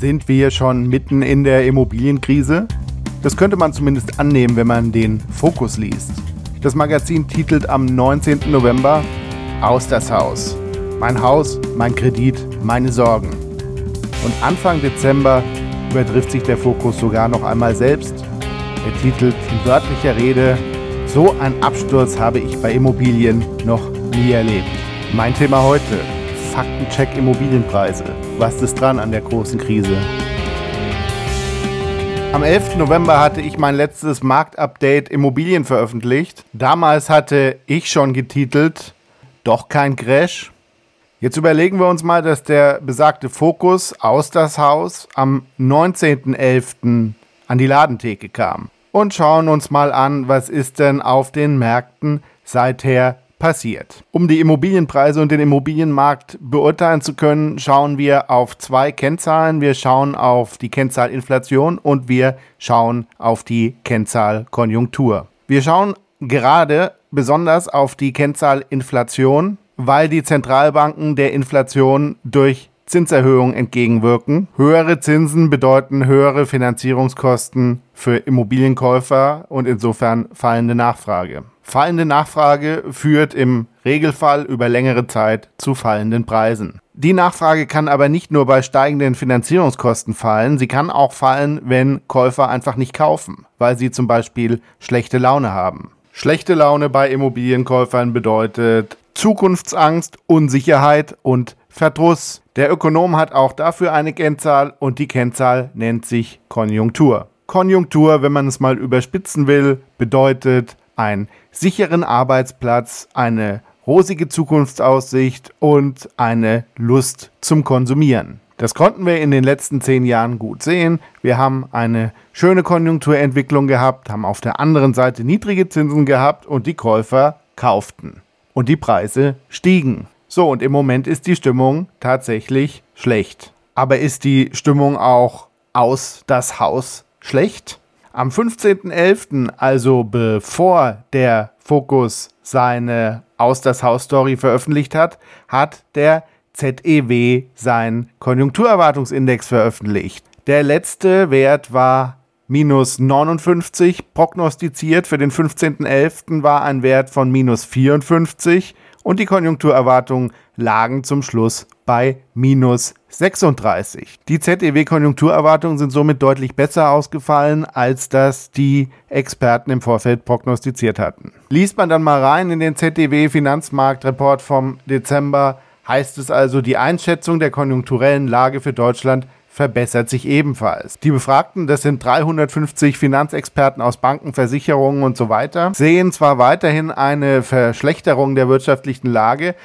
Sind wir schon mitten in der Immobilienkrise? Das könnte man zumindest annehmen, wenn man den Fokus liest. Das Magazin titelt am 19. November Aus das Haus. Mein Haus, mein Kredit, meine Sorgen. Und Anfang Dezember übertrifft sich der Fokus sogar noch einmal selbst. Er titelt in wörtlicher Rede So ein Absturz habe ich bei Immobilien noch nie erlebt. Mein Thema heute Faktencheck Immobilienpreise. Was ist dran an der großen Krise? Am 11. November hatte ich mein letztes Marktupdate Immobilien veröffentlicht. Damals hatte ich schon getitelt, doch kein Crash. Jetzt überlegen wir uns mal, dass der besagte Fokus aus das Haus am 19.11. an die Ladentheke kam. Und schauen uns mal an, was ist denn auf den Märkten seither passiert. Um die Immobilienpreise und den Immobilienmarkt beurteilen zu können, schauen wir auf zwei Kennzahlen. Wir schauen auf die Kennzahl Inflation und wir schauen auf die Kennzahl Konjunktur. Wir schauen gerade besonders auf die Kennzahl Inflation, weil die Zentralbanken der Inflation durch Zinserhöhungen entgegenwirken. Höhere Zinsen bedeuten höhere Finanzierungskosten für Immobilienkäufer und insofern fallende Nachfrage. Fallende Nachfrage führt im Regelfall über längere Zeit zu fallenden Preisen. Die Nachfrage kann aber nicht nur bei steigenden Finanzierungskosten fallen, sie kann auch fallen, wenn Käufer einfach nicht kaufen, weil sie zum Beispiel schlechte Laune haben. Schlechte Laune bei Immobilienkäufern bedeutet Zukunftsangst, Unsicherheit und Verdruss. Der Ökonom hat auch dafür eine Kennzahl und die Kennzahl nennt sich Konjunktur. Konjunktur, wenn man es mal überspitzen will, bedeutet einen sicheren Arbeitsplatz, eine rosige Zukunftsaussicht und eine Lust zum Konsumieren. Das konnten wir in den letzten zehn Jahren gut sehen. Wir haben eine schöne Konjunkturentwicklung gehabt, haben auf der anderen Seite niedrige Zinsen gehabt und die Käufer kauften. Und die Preise stiegen. So, und im Moment ist die Stimmung tatsächlich schlecht. Aber ist die Stimmung auch aus das Haus schlecht? Am 15.11., also bevor der Fokus seine Aus das Haus Story veröffentlicht hat, hat der ZEW seinen Konjunkturerwartungsindex veröffentlicht. Der letzte Wert war minus 59 prognostiziert. Für den 15.11. war ein Wert von minus 54 und die Konjunkturerwartungen lagen zum Schluss bei minus 36. Die ZEW-Konjunkturerwartungen sind somit deutlich besser ausgefallen, als das die Experten im Vorfeld prognostiziert hatten. Liest man dann mal rein in den ZEW-Finanzmarktreport vom Dezember, heißt es also, die Einschätzung der konjunkturellen Lage für Deutschland verbessert sich ebenfalls. Die Befragten, das sind 350 Finanzexperten aus Banken, Versicherungen und so weiter, sehen zwar weiterhin eine Verschlechterung der wirtschaftlichen Lage,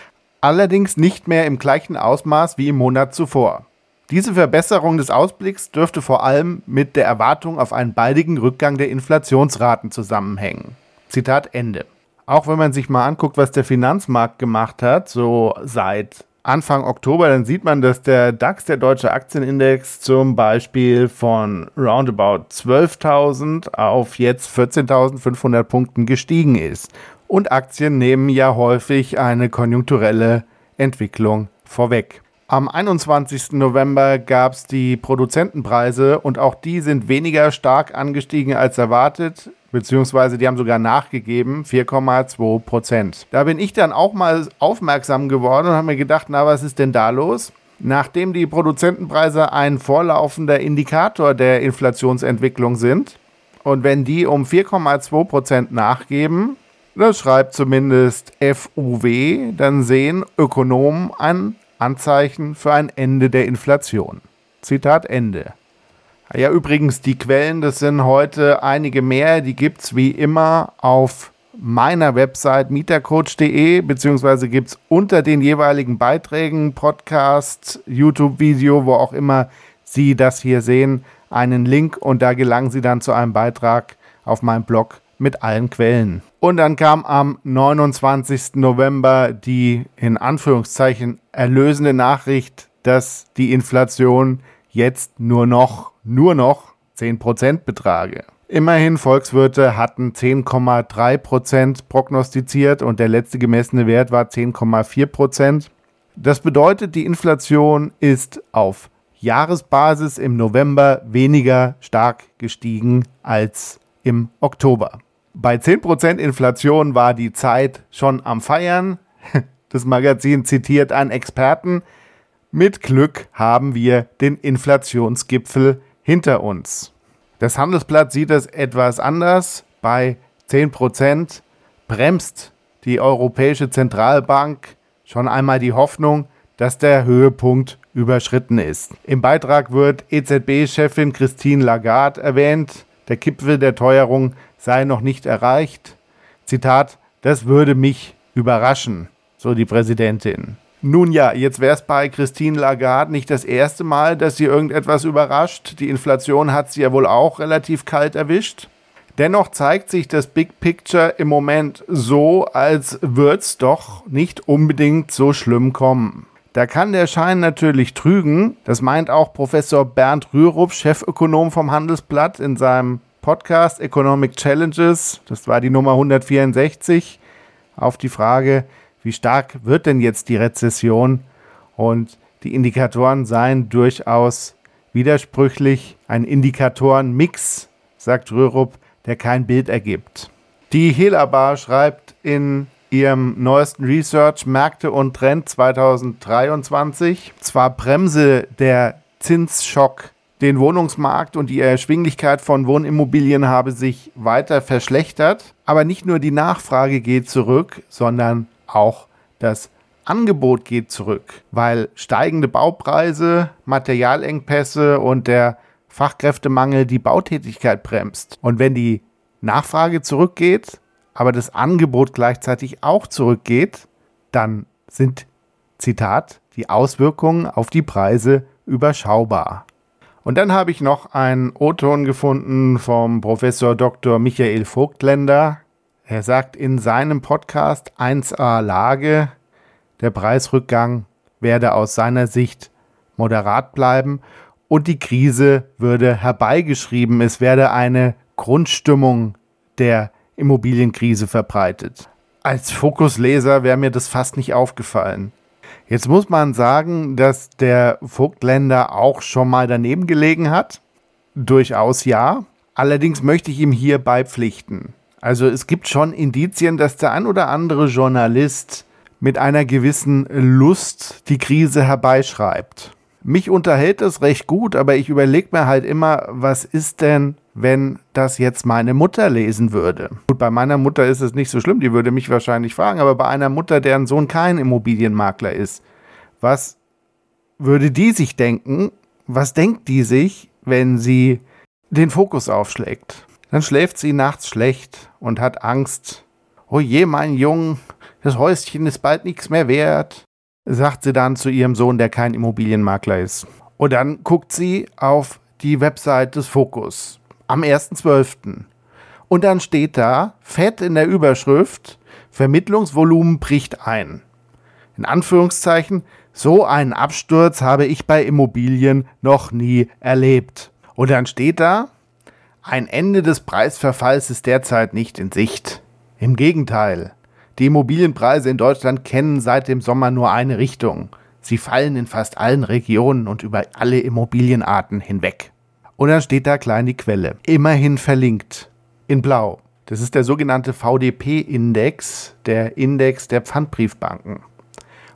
allerdings nicht mehr im gleichen Ausmaß wie im Monat zuvor. Diese Verbesserung des Ausblicks dürfte vor allem mit der Erwartung auf einen baldigen Rückgang der Inflationsraten zusammenhängen. Zitat Ende. Auch wenn man sich mal anguckt, was der Finanzmarkt gemacht hat, so seit Anfang Oktober, dann sieht man, dass der DAX, der deutsche Aktienindex, zum Beispiel von roundabout 12.000 auf jetzt 14.500 Punkten gestiegen ist. Und Aktien nehmen ja häufig eine konjunkturelle Entwicklung vorweg. Am 21. November gab es die Produzentenpreise und auch die sind weniger stark angestiegen als erwartet beziehungsweise die haben sogar nachgegeben, 4,2 Prozent. Da bin ich dann auch mal aufmerksam geworden und habe mir gedacht, na, was ist denn da los? Nachdem die Produzentenpreise ein vorlaufender Indikator der Inflationsentwicklung sind und wenn die um 4,2 Prozent nachgeben, das schreibt zumindest FUW, dann sehen Ökonomen ein Anzeichen für ein Ende der Inflation. Zitat Ende. Ja, übrigens, die Quellen, das sind heute einige mehr. Die gibt es wie immer auf meiner Website mietercoach.de, beziehungsweise gibt es unter den jeweiligen Beiträgen, Podcast, YouTube-Video, wo auch immer Sie das hier sehen, einen Link und da gelangen Sie dann zu einem Beitrag auf meinem Blog mit allen Quellen. Und dann kam am 29. November die in Anführungszeichen erlösende Nachricht, dass die Inflation jetzt nur noch nur noch 10% betrage. Immerhin, Volkswirte hatten 10,3% prognostiziert und der letzte gemessene Wert war 10,4%. Das bedeutet, die Inflation ist auf Jahresbasis im November weniger stark gestiegen als im Oktober. Bei 10% Inflation war die Zeit schon am Feiern. Das Magazin zitiert einen Experten. Mit Glück haben wir den Inflationsgipfel hinter uns. Das Handelsblatt sieht es etwas anders. Bei 10% bremst die Europäische Zentralbank schon einmal die Hoffnung, dass der Höhepunkt überschritten ist. Im Beitrag wird EZB-Chefin Christine Lagarde erwähnt. Der Gipfel der Teuerung sei noch nicht erreicht. Zitat, das würde mich überraschen, so die Präsidentin. Nun ja, jetzt wäre es bei Christine Lagarde nicht das erste Mal, dass sie irgendetwas überrascht. Die Inflation hat sie ja wohl auch relativ kalt erwischt. Dennoch zeigt sich das Big Picture im Moment so, als würde es doch nicht unbedingt so schlimm kommen. Da kann der Schein natürlich trügen. Das meint auch Professor Bernd Rürup, Chefökonom vom Handelsblatt, in seinem Podcast Economic Challenges. Das war die Nummer 164. Auf die Frage, wie stark wird denn jetzt die Rezession? Und die Indikatoren seien durchaus widersprüchlich. Ein Indikatorenmix, sagt Rürup, der kein Bild ergibt. Die Helabar schreibt in ihrem neuesten Research Märkte und Trend 2023 zwar bremse der Zinsschock den Wohnungsmarkt und die Erschwinglichkeit von Wohnimmobilien habe sich weiter verschlechtert, aber nicht nur die Nachfrage geht zurück, sondern auch das Angebot geht zurück, weil steigende Baupreise, Materialengpässe und der Fachkräftemangel die Bautätigkeit bremst. Und wenn die Nachfrage zurückgeht, aber das Angebot gleichzeitig auch zurückgeht, dann sind, Zitat, die Auswirkungen auf die Preise überschaubar. Und dann habe ich noch einen O-Ton gefunden vom Professor Dr. Michael Vogtländer. Er sagt in seinem Podcast 1a Lage, der Preisrückgang werde aus seiner Sicht moderat bleiben und die Krise würde herbeigeschrieben. Es werde eine Grundstimmung der Immobilienkrise verbreitet. Als Fokusleser wäre mir das fast nicht aufgefallen. Jetzt muss man sagen, dass der Vogtländer auch schon mal daneben gelegen hat. Durchaus ja. Allerdings möchte ich ihm hier beipflichten. Also es gibt schon Indizien, dass der ein oder andere Journalist mit einer gewissen Lust die Krise herbeischreibt. Mich unterhält es recht gut, aber ich überlege mir halt immer, was ist denn, wenn das jetzt meine Mutter lesen würde? Gut, bei meiner Mutter ist es nicht so schlimm, die würde mich wahrscheinlich fragen, aber bei einer Mutter, deren Sohn kein Immobilienmakler ist, was würde die sich denken? Was denkt die sich, wenn sie den Fokus aufschlägt? Dann schläft sie nachts schlecht und hat Angst. Oh je, mein Jung, das Häuschen ist bald nichts mehr wert sagt sie dann zu ihrem Sohn, der kein Immobilienmakler ist. Und dann guckt sie auf die Website des Fokus am 1.12. Und dann steht da fett in der Überschrift, Vermittlungsvolumen bricht ein. In Anführungszeichen, so einen Absturz habe ich bei Immobilien noch nie erlebt. Und dann steht da, ein Ende des Preisverfalls ist derzeit nicht in Sicht. Im Gegenteil, die Immobilienpreise in Deutschland kennen seit dem Sommer nur eine Richtung. Sie fallen in fast allen Regionen und über alle Immobilienarten hinweg. Und dann steht da klein die Quelle. Immerhin verlinkt. In blau. Das ist der sogenannte VDP-Index, der Index der Pfandbriefbanken.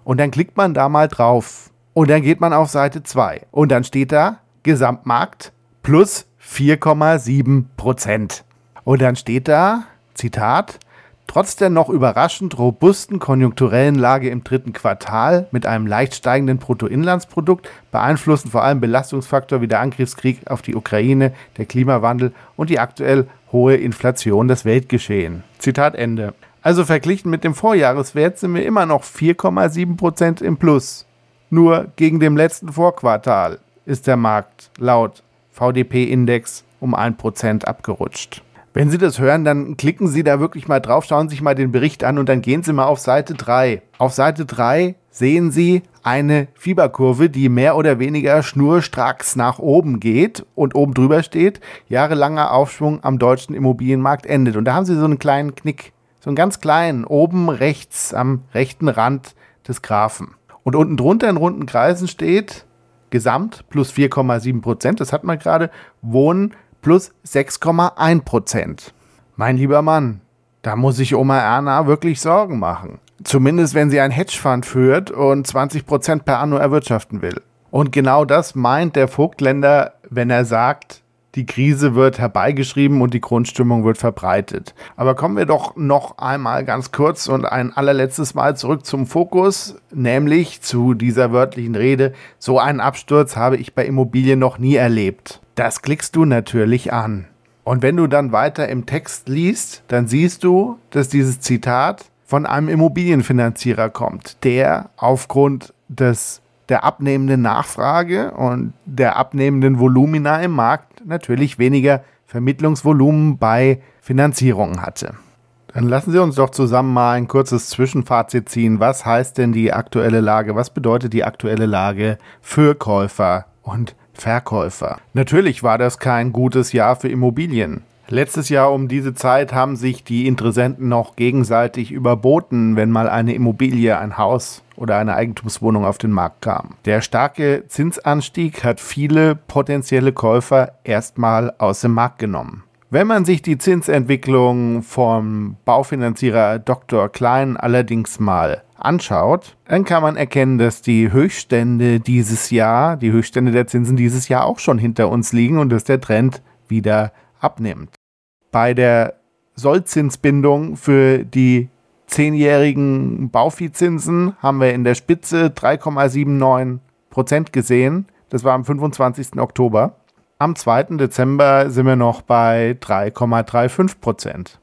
Und dann klickt man da mal drauf. Und dann geht man auf Seite 2. Und dann steht da Gesamtmarkt plus 4,7 Prozent. Und dann steht da, Zitat, Trotz der noch überraschend robusten konjunkturellen Lage im dritten Quartal mit einem leicht steigenden Bruttoinlandsprodukt beeinflussen vor allem Belastungsfaktor wie der Angriffskrieg auf die Ukraine, der Klimawandel und die aktuell hohe Inflation das Weltgeschehen. Zitat Ende. Also verglichen mit dem Vorjahreswert sind wir immer noch 4,7 Prozent im Plus. Nur gegen dem letzten Vorquartal ist der Markt laut VDP-Index um 1% abgerutscht. Wenn Sie das hören, dann klicken Sie da wirklich mal drauf, schauen sich mal den Bericht an und dann gehen Sie mal auf Seite 3. Auf Seite 3 sehen Sie eine Fieberkurve, die mehr oder weniger schnurstracks nach oben geht und oben drüber steht, jahrelanger Aufschwung am deutschen Immobilienmarkt endet. Und da haben Sie so einen kleinen Knick, so einen ganz kleinen, oben rechts am rechten Rand des Graphen. Und unten drunter in runden Kreisen steht, Gesamt plus 4,7 Prozent, das hat man gerade. Wohnen plus 6,1 Prozent. Mein lieber Mann, da muss sich Oma Erna wirklich Sorgen machen. Zumindest wenn sie ein Hedgefonds führt und 20 Prozent per Anno erwirtschaften will. Und genau das meint der Vogtländer, wenn er sagt, die Krise wird herbeigeschrieben und die Grundstimmung wird verbreitet. Aber kommen wir doch noch einmal ganz kurz und ein allerletztes Mal zurück zum Fokus, nämlich zu dieser wörtlichen Rede. So einen Absturz habe ich bei Immobilien noch nie erlebt. Das klickst du natürlich an. Und wenn du dann weiter im Text liest, dann siehst du, dass dieses Zitat von einem Immobilienfinanzierer kommt, der aufgrund des der abnehmenden Nachfrage und der abnehmenden Volumina im Markt natürlich weniger Vermittlungsvolumen bei Finanzierungen hatte. Dann lassen Sie uns doch zusammen mal ein kurzes Zwischenfazit ziehen. Was heißt denn die aktuelle Lage? Was bedeutet die aktuelle Lage für Käufer und Verkäufer? Natürlich war das kein gutes Jahr für Immobilien. Letztes Jahr um diese Zeit haben sich die Interessenten noch gegenseitig überboten, wenn mal eine Immobilie, ein Haus oder eine Eigentumswohnung auf den Markt kam. Der starke Zinsanstieg hat viele potenzielle Käufer erstmal aus dem Markt genommen. Wenn man sich die Zinsentwicklung vom Baufinanzierer Dr. Klein allerdings mal anschaut, dann kann man erkennen, dass die Höchststände dieses Jahr, die Höchststände der Zinsen dieses Jahr auch schon hinter uns liegen und dass der Trend wieder abnimmt. Bei der Sollzinsbindung für die zehnjährigen Bauviehzinsen haben wir in der Spitze 3,79 Prozent gesehen. Das war am 25. Oktober. Am 2. Dezember sind wir noch bei 3,35 Prozent.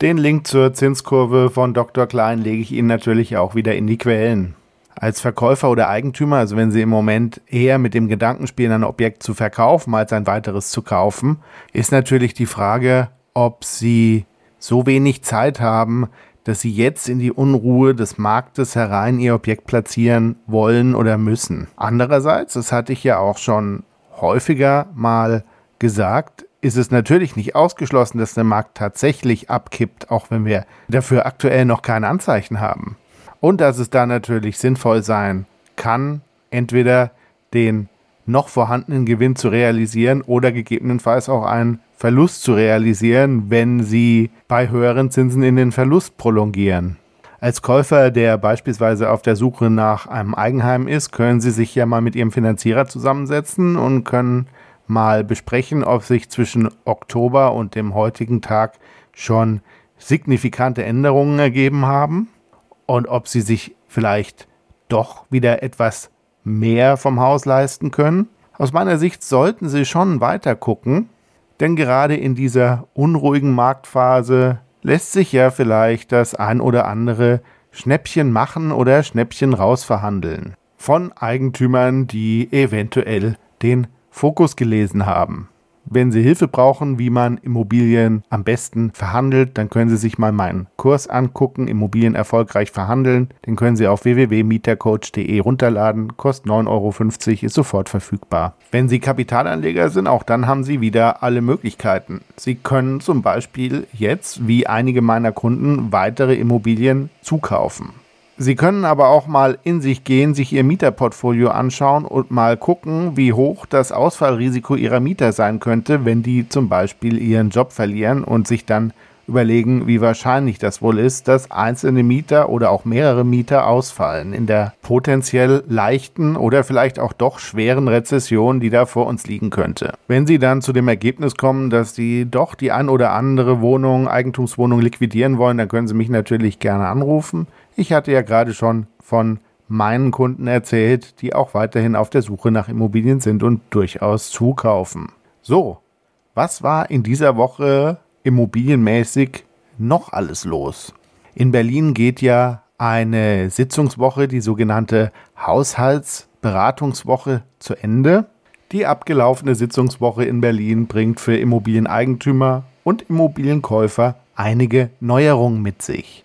Den Link zur Zinskurve von Dr. Klein lege ich Ihnen natürlich auch wieder in die Quellen. Als Verkäufer oder Eigentümer, also wenn Sie im Moment eher mit dem Gedanken spielen, ein Objekt zu verkaufen, als ein weiteres zu kaufen, ist natürlich die Frage, ob Sie so wenig Zeit haben, dass Sie jetzt in die Unruhe des Marktes herein Ihr Objekt platzieren wollen oder müssen. Andererseits, das hatte ich ja auch schon häufiger mal gesagt, ist es natürlich nicht ausgeschlossen, dass der Markt tatsächlich abkippt, auch wenn wir dafür aktuell noch keine Anzeichen haben. Und dass es da natürlich sinnvoll sein kann, entweder den noch vorhandenen Gewinn zu realisieren oder gegebenenfalls auch einen Verlust zu realisieren, wenn sie bei höheren Zinsen in den Verlust prolongieren. Als Käufer, der beispielsweise auf der Suche nach einem Eigenheim ist, können Sie sich ja mal mit Ihrem Finanzierer zusammensetzen und können mal besprechen, ob sich zwischen Oktober und dem heutigen Tag schon signifikante Änderungen ergeben haben und ob sie sich vielleicht doch wieder etwas mehr vom Haus leisten können. Aus meiner Sicht sollten sie schon weiter gucken, denn gerade in dieser unruhigen Marktphase lässt sich ja vielleicht das ein oder andere Schnäppchen machen oder Schnäppchen rausverhandeln von Eigentümern, die eventuell den Fokus gelesen haben. Wenn Sie Hilfe brauchen, wie man Immobilien am besten verhandelt, dann können Sie sich mal meinen Kurs angucken, Immobilien erfolgreich verhandeln. Den können Sie auf www.mietercoach.de runterladen, kostet 9,50 Euro, ist sofort verfügbar. Wenn Sie Kapitalanleger sind, auch dann haben Sie wieder alle Möglichkeiten. Sie können zum Beispiel jetzt, wie einige meiner Kunden, weitere Immobilien zukaufen. Sie können aber auch mal in sich gehen, sich Ihr Mieterportfolio anschauen und mal gucken, wie hoch das Ausfallrisiko Ihrer Mieter sein könnte, wenn die zum Beispiel ihren Job verlieren und sich dann überlegen, wie wahrscheinlich das wohl ist, dass einzelne Mieter oder auch mehrere Mieter ausfallen in der potenziell leichten oder vielleicht auch doch schweren Rezession, die da vor uns liegen könnte. Wenn Sie dann zu dem Ergebnis kommen, dass Sie doch die ein oder andere Wohnung, Eigentumswohnung liquidieren wollen, dann können Sie mich natürlich gerne anrufen. Ich hatte ja gerade schon von meinen Kunden erzählt, die auch weiterhin auf der Suche nach Immobilien sind und durchaus zukaufen. So, was war in dieser Woche immobilienmäßig noch alles los? In Berlin geht ja eine Sitzungswoche, die sogenannte Haushaltsberatungswoche, zu Ende. Die abgelaufene Sitzungswoche in Berlin bringt für Immobilieneigentümer und Immobilienkäufer einige Neuerungen mit sich.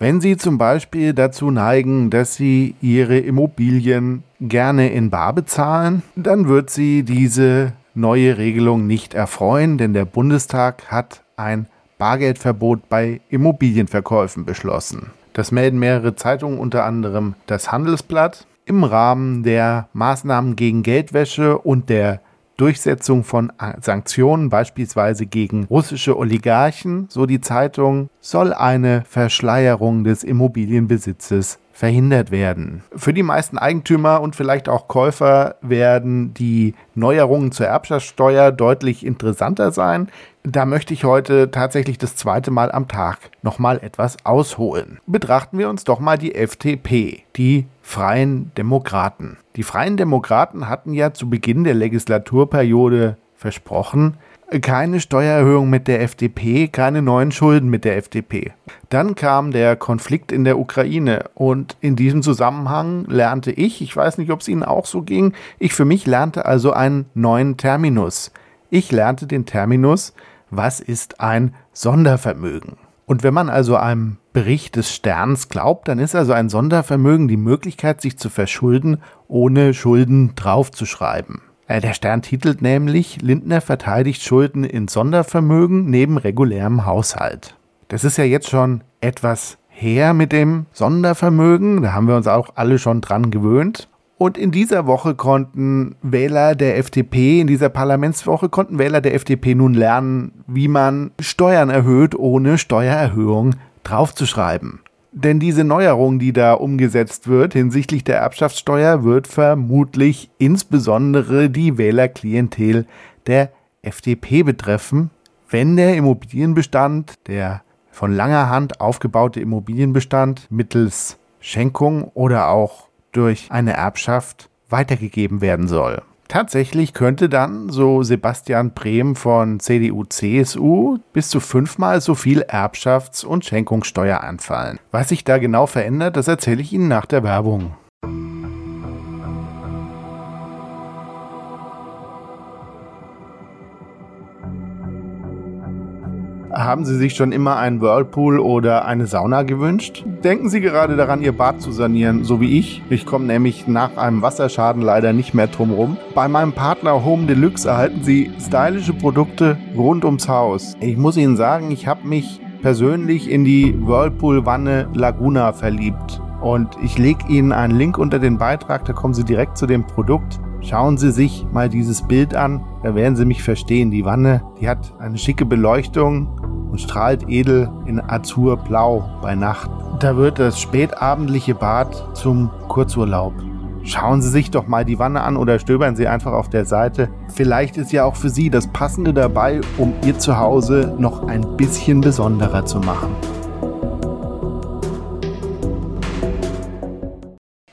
Wenn Sie zum Beispiel dazu neigen, dass Sie Ihre Immobilien gerne in Bar bezahlen, dann wird Sie diese neue Regelung nicht erfreuen, denn der Bundestag hat ein Bargeldverbot bei Immobilienverkäufen beschlossen. Das melden mehrere Zeitungen, unter anderem das Handelsblatt. im Rahmen der Maßnahmen gegen Geldwäsche und der Durchsetzung von Sanktionen, beispielsweise gegen russische Oligarchen, so die Zeitung, soll eine Verschleierung des Immobilienbesitzes verhindert werden. Für die meisten Eigentümer und vielleicht auch Käufer werden die Neuerungen zur Erbschaftssteuer deutlich interessanter sein. Da möchte ich heute tatsächlich das zweite Mal am Tag nochmal etwas ausholen. Betrachten wir uns doch mal die FDP, die Freien Demokraten. Die Freien Demokraten hatten ja zu Beginn der Legislaturperiode versprochen, keine Steuererhöhung mit der FDP, keine neuen Schulden mit der FDP. Dann kam der Konflikt in der Ukraine und in diesem Zusammenhang lernte ich, ich weiß nicht, ob es Ihnen auch so ging, ich für mich lernte also einen neuen Terminus. Ich lernte den Terminus, was ist ein Sondervermögen? Und wenn man also einem Bericht des Sterns glaubt, dann ist also ein Sondervermögen die Möglichkeit, sich zu verschulden, ohne Schulden draufzuschreiben. Äh, der Stern titelt nämlich, Lindner verteidigt Schulden in Sondervermögen neben regulärem Haushalt. Das ist ja jetzt schon etwas her mit dem Sondervermögen, da haben wir uns auch alle schon dran gewöhnt. Und in dieser Woche konnten Wähler der FDP, in dieser Parlamentswoche konnten Wähler der FDP nun lernen, wie man Steuern erhöht, ohne Steuererhöhung draufzuschreiben. Denn diese Neuerung, die da umgesetzt wird hinsichtlich der Erbschaftssteuer, wird vermutlich insbesondere die Wählerklientel der FDP betreffen, wenn der Immobilienbestand, der von langer Hand aufgebaute Immobilienbestand mittels Schenkung oder auch durch eine Erbschaft weitergegeben werden soll. Tatsächlich könnte dann, so Sebastian Brehm von CDU-CSU, bis zu fünfmal so viel Erbschafts- und Schenkungssteuer anfallen. Was sich da genau verändert, das erzähle ich Ihnen nach der Werbung. Haben Sie sich schon immer einen Whirlpool oder eine Sauna gewünscht? Denken Sie gerade daran, Ihr Bad zu sanieren, so wie ich. Ich komme nämlich nach einem Wasserschaden leider nicht mehr drum rum. Bei meinem Partner Home Deluxe erhalten Sie stylische Produkte rund ums Haus. Ich muss Ihnen sagen, ich habe mich persönlich in die Whirlpool-Wanne Laguna verliebt. Und ich lege Ihnen einen Link unter den Beitrag, da kommen Sie direkt zu dem Produkt. Schauen Sie sich mal dieses Bild an, da werden Sie mich verstehen. Die Wanne, die hat eine schicke Beleuchtung und strahlt edel in Azurblau bei Nacht. Da wird das spätabendliche Bad zum Kurzurlaub. Schauen Sie sich doch mal die Wanne an oder stöbern Sie einfach auf der Seite. Vielleicht ist ja auch für Sie das Passende dabei, um Ihr Zuhause noch ein bisschen besonderer zu machen.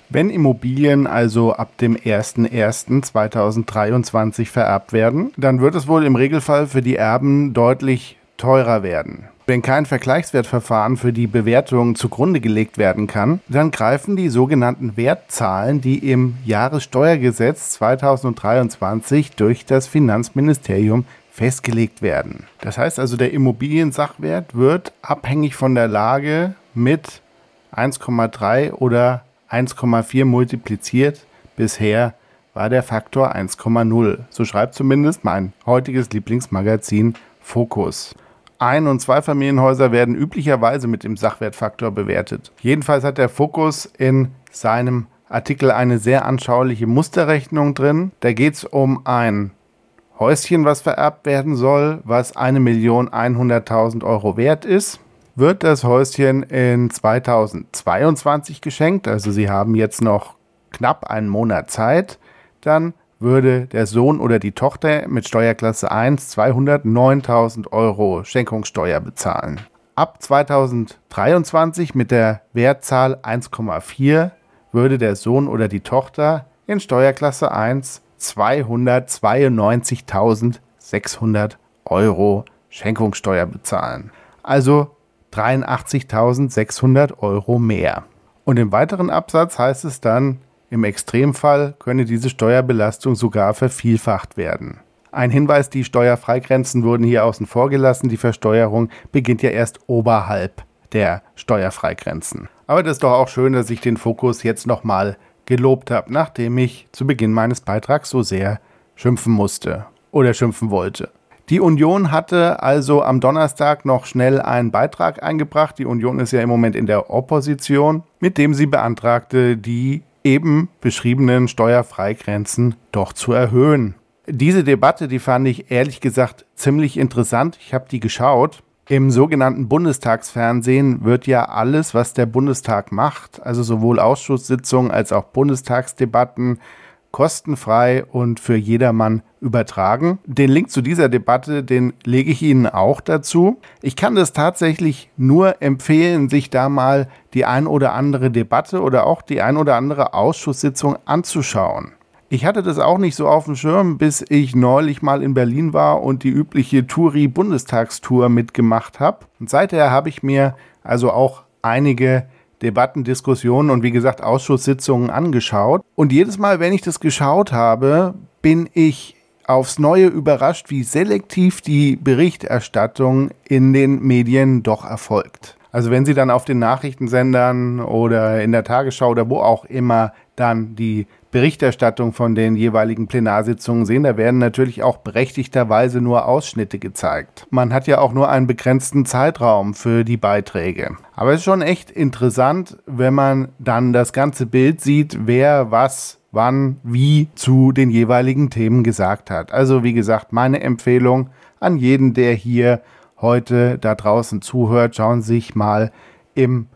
Wenn Immobilien also ab dem 01.01.2023 vererbt werden, dann wird es wohl im Regelfall für die Erben deutlich teurer werden. Wenn kein Vergleichswertverfahren für die Bewertung zugrunde gelegt werden kann, dann greifen die sogenannten Wertzahlen, die im Jahressteuergesetz 2023 durch das Finanzministerium festgelegt werden. Das heißt also, der Immobiliensachwert wird abhängig von der Lage mit 1,3 oder 1,4 multipliziert. Bisher war der Faktor 1,0. So schreibt zumindest mein heutiges Lieblingsmagazin Focus. Ein- und Zweifamilienhäuser werden üblicherweise mit dem Sachwertfaktor bewertet. Jedenfalls hat der Fokus in seinem Artikel eine sehr anschauliche Musterrechnung drin. Da geht es um ein Häuschen, was vererbt werden soll, was 1.100.000 Euro wert ist wird das Häuschen in 2022 geschenkt, also Sie haben jetzt noch knapp einen Monat Zeit, dann würde der Sohn oder die Tochter mit Steuerklasse 1 209.000 Euro Schenkungssteuer bezahlen. Ab 2023 mit der Wertzahl 1,4 würde der Sohn oder die Tochter in Steuerklasse 1 292.600 Euro Schenkungssteuer bezahlen. Also 83.600 Euro mehr. Und im weiteren Absatz heißt es dann, im Extremfall könne diese Steuerbelastung sogar vervielfacht werden. Ein Hinweis, die Steuerfreigrenzen wurden hier außen vor gelassen. Die Versteuerung beginnt ja erst oberhalb der Steuerfreigrenzen. Aber das ist doch auch schön, dass ich den Fokus jetzt nochmal gelobt habe, nachdem ich zu Beginn meines Beitrags so sehr schimpfen musste oder schimpfen wollte. Die Union hatte also am Donnerstag noch schnell einen Beitrag eingebracht. Die Union ist ja im Moment in der Opposition, mit dem sie beantragte, die eben beschriebenen Steuerfreigrenzen doch zu erhöhen. Diese Debatte, die fand ich ehrlich gesagt ziemlich interessant. Ich habe die geschaut. Im sogenannten Bundestagsfernsehen wird ja alles, was der Bundestag macht, also sowohl Ausschusssitzungen als auch Bundestagsdebatten, kostenfrei und für jedermann übertragen. Den Link zu dieser Debatte, den lege ich Ihnen auch dazu. Ich kann das tatsächlich nur empfehlen, sich da mal die ein oder andere Debatte oder auch die ein oder andere Ausschusssitzung anzuschauen. Ich hatte das auch nicht so auf dem Schirm, bis ich neulich mal in Berlin war und die übliche Touri-Bundestagstour mitgemacht habe. Und seither habe ich mir also auch einige Debatten, Diskussionen und wie gesagt Ausschusssitzungen angeschaut. Und jedes Mal, wenn ich das geschaut habe, bin ich aufs Neue überrascht, wie selektiv die Berichterstattung in den Medien doch erfolgt. Also wenn Sie dann auf den Nachrichtensendern oder in der Tagesschau oder wo auch immer dann die Berichterstattung von den jeweiligen Plenarsitzungen sehen, da werden natürlich auch berechtigterweise nur Ausschnitte gezeigt. Man hat ja auch nur einen begrenzten Zeitraum für die Beiträge. Aber es ist schon echt interessant, wenn man dann das ganze Bild sieht, wer was wann, wie zu den jeweiligen Themen gesagt hat. Also wie gesagt, meine Empfehlung an jeden, der hier heute da draußen zuhört, schauen Sie sich mal im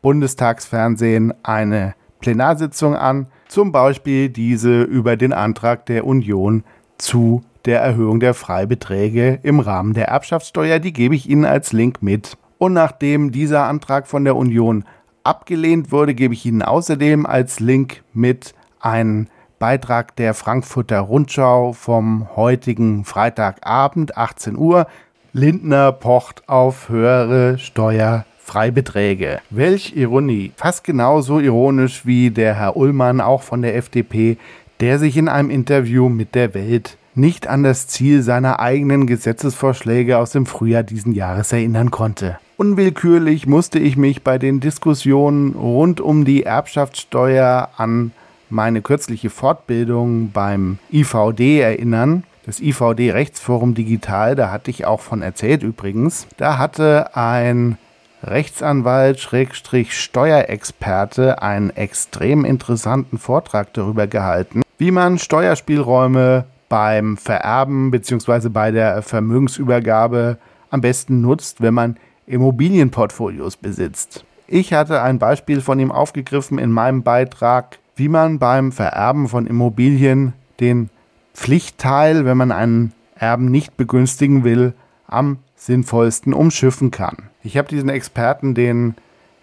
Bundestagsfernsehen eine Plenarsitzung an, zum Beispiel diese über den Antrag der Union zu der Erhöhung der Freibeträge im Rahmen der Erbschaftssteuer. Die gebe ich Ihnen als Link mit. Und nachdem dieser Antrag von der Union abgelehnt wurde, gebe ich Ihnen außerdem als Link mit einen Beitrag der Frankfurter Rundschau vom heutigen Freitagabend, 18 Uhr. Lindner pocht auf höhere Steuer Freibeträge. Welch Ironie. Fast genauso ironisch wie der Herr Ullmann, auch von der FDP, der sich in einem Interview mit der Welt nicht an das Ziel seiner eigenen Gesetzesvorschläge aus dem Frühjahr diesen Jahres erinnern konnte. Unwillkürlich musste ich mich bei den Diskussionen rund um die Erbschaftssteuer an meine kürzliche Fortbildung beim IVD erinnern. Das IVD Rechtsforum Digital, da hatte ich auch von erzählt übrigens. Da hatte ein Rechtsanwalt, Schrägstrich Steuerexperte, einen extrem interessanten Vortrag darüber gehalten, wie man Steuerspielräume beim Vererben bzw. bei der Vermögensübergabe am besten nutzt, wenn man Immobilienportfolios besitzt. Ich hatte ein Beispiel von ihm aufgegriffen in meinem Beitrag, wie man beim Vererben von Immobilien den Pflichtteil, wenn man einen Erben nicht begünstigen will, am sinnvollsten umschiffen kann. Ich habe diesen Experten den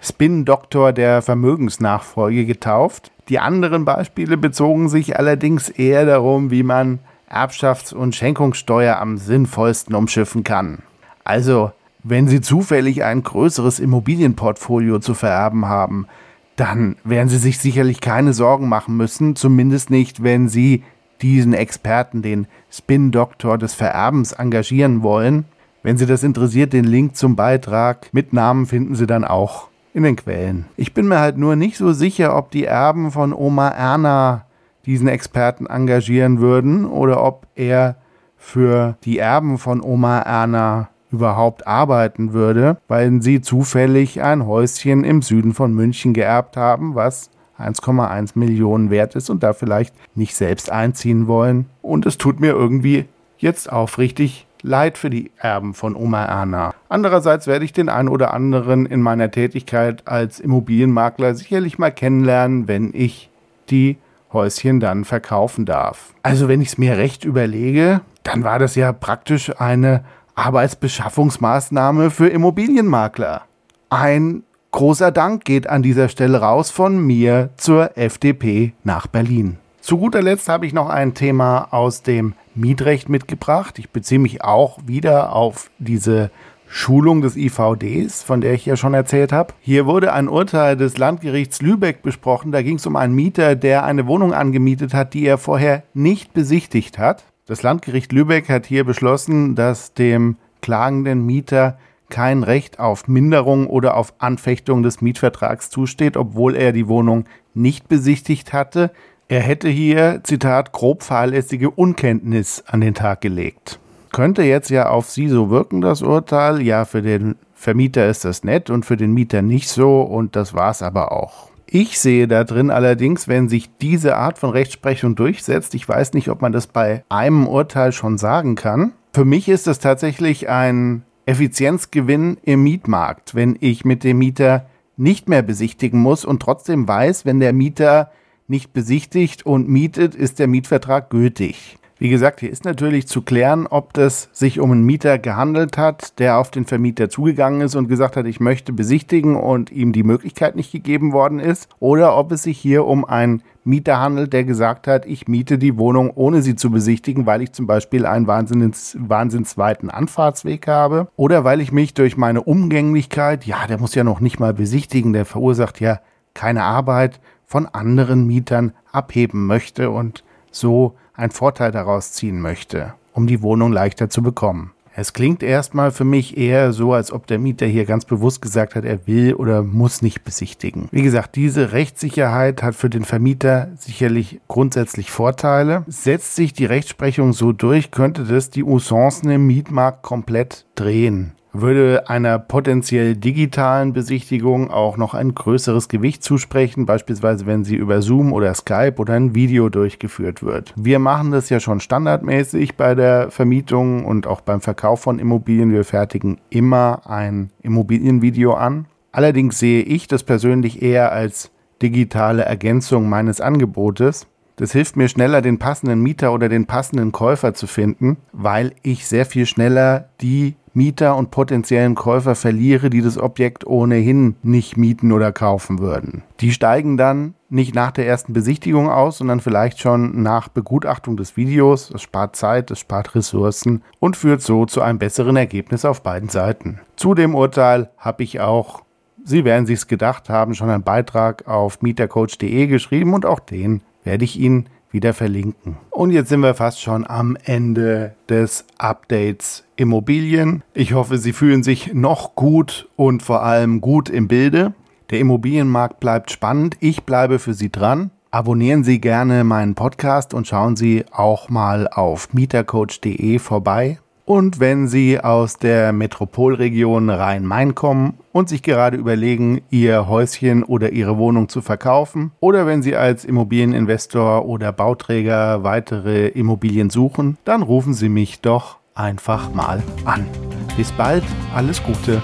Spin-Doktor der Vermögensnachfolge getauft. Die anderen Beispiele bezogen sich allerdings eher darum, wie man Erbschafts- und Schenkungssteuer am sinnvollsten umschiffen kann. Also, wenn Sie zufällig ein größeres Immobilienportfolio zu vererben haben, dann werden Sie sich sicherlich keine Sorgen machen müssen, zumindest nicht, wenn Sie diesen Experten, den Spin-Doktor des Vererbens, engagieren wollen. Wenn Sie das interessiert, den Link zum Beitrag mit Namen finden Sie dann auch in den Quellen. Ich bin mir halt nur nicht so sicher, ob die Erben von Oma Erna diesen Experten engagieren würden oder ob er für die Erben von Oma Erna überhaupt arbeiten würde, weil sie zufällig ein Häuschen im Süden von München geerbt haben, was 1,1 Millionen wert ist und da vielleicht nicht selbst einziehen wollen. Und es tut mir irgendwie jetzt aufrichtig Leid für die Erben von Oma Erna. Andererseits werde ich den einen oder anderen in meiner Tätigkeit als Immobilienmakler sicherlich mal kennenlernen, wenn ich die Häuschen dann verkaufen darf. Also wenn ich es mir recht überlege, dann war das ja praktisch eine Arbeitsbeschaffungsmaßnahme für Immobilienmakler. Ein großer Dank geht an dieser Stelle raus von mir zur FDP nach Berlin. Zu guter Letzt habe ich noch ein Thema aus dem Mietrecht mitgebracht. Ich beziehe mich auch wieder auf diese Schulung des IVDs, von der ich ja schon erzählt habe. Hier wurde ein Urteil des Landgerichts Lübeck besprochen. Da ging es um einen Mieter, der eine Wohnung angemietet hat, die er vorher nicht besichtigt hat. Das Landgericht Lübeck hat hier beschlossen, dass dem klagenden Mieter kein Recht auf Minderung oder auf Anfechtung des Mietvertrags zusteht, obwohl er die Wohnung nicht besichtigt hatte. Er hätte hier, Zitat, grob fahrlässige Unkenntnis an den Tag gelegt. Könnte jetzt ja auf Sie so wirken, das Urteil. Ja, für den Vermieter ist das nett und für den Mieter nicht so und das war's aber auch. Ich sehe da drin allerdings, wenn sich diese Art von Rechtsprechung durchsetzt, ich weiß nicht, ob man das bei einem Urteil schon sagen kann. Für mich ist es tatsächlich ein Effizienzgewinn im Mietmarkt, wenn ich mit dem Mieter nicht mehr besichtigen muss und trotzdem weiß, wenn der Mieter nicht besichtigt und mietet, ist der Mietvertrag gültig. Wie gesagt, hier ist natürlich zu klären, ob das sich um einen Mieter gehandelt hat, der auf den Vermieter zugegangen ist und gesagt hat, ich möchte besichtigen und ihm die Möglichkeit nicht gegeben worden ist, oder ob es sich hier um einen Mieter handelt, der gesagt hat, ich miete die Wohnung, ohne sie zu besichtigen, weil ich zum Beispiel einen wahnsinns, wahnsinnsweiten Anfahrtsweg habe oder weil ich mich durch meine Umgänglichkeit, ja, der muss ja noch nicht mal besichtigen, der verursacht ja keine Arbeit, von anderen Mietern abheben möchte und so einen Vorteil daraus ziehen möchte, um die Wohnung leichter zu bekommen. Es klingt erstmal für mich eher so, als ob der Mieter hier ganz bewusst gesagt hat, er will oder muss nicht besichtigen. Wie gesagt, diese Rechtssicherheit hat für den Vermieter sicherlich grundsätzlich Vorteile. Setzt sich die Rechtsprechung so durch, könnte das die Usancen im Mietmarkt komplett drehen würde einer potenziell digitalen Besichtigung auch noch ein größeres Gewicht zusprechen, beispielsweise wenn sie über Zoom oder Skype oder ein Video durchgeführt wird. Wir machen das ja schon standardmäßig bei der Vermietung und auch beim Verkauf von Immobilien. Wir fertigen immer ein Immobilienvideo an. Allerdings sehe ich das persönlich eher als digitale Ergänzung meines Angebotes. Das hilft mir schneller, den passenden Mieter oder den passenden Käufer zu finden, weil ich sehr viel schneller die Mieter und potenziellen Käufer verliere, die das Objekt ohnehin nicht mieten oder kaufen würden. Die steigen dann nicht nach der ersten Besichtigung aus, sondern vielleicht schon nach Begutachtung des Videos. Das spart Zeit, das spart Ressourcen und führt so zu einem besseren Ergebnis auf beiden Seiten. Zu dem Urteil habe ich auch, Sie werden sich's gedacht haben, schon einen Beitrag auf mietercoach.de geschrieben und auch den werde ich Ihnen wieder verlinken. Und jetzt sind wir fast schon am Ende des Updates Immobilien. Ich hoffe, Sie fühlen sich noch gut und vor allem gut im Bilde. Der Immobilienmarkt bleibt spannend. Ich bleibe für Sie dran. Abonnieren Sie gerne meinen Podcast und schauen Sie auch mal auf mietercoach.de vorbei. Und wenn Sie aus der Metropolregion Rhein-Main kommen und sich gerade überlegen, Ihr Häuschen oder Ihre Wohnung zu verkaufen, oder wenn Sie als Immobilieninvestor oder Bauträger weitere Immobilien suchen, dann rufen Sie mich doch einfach mal an. Bis bald, alles Gute.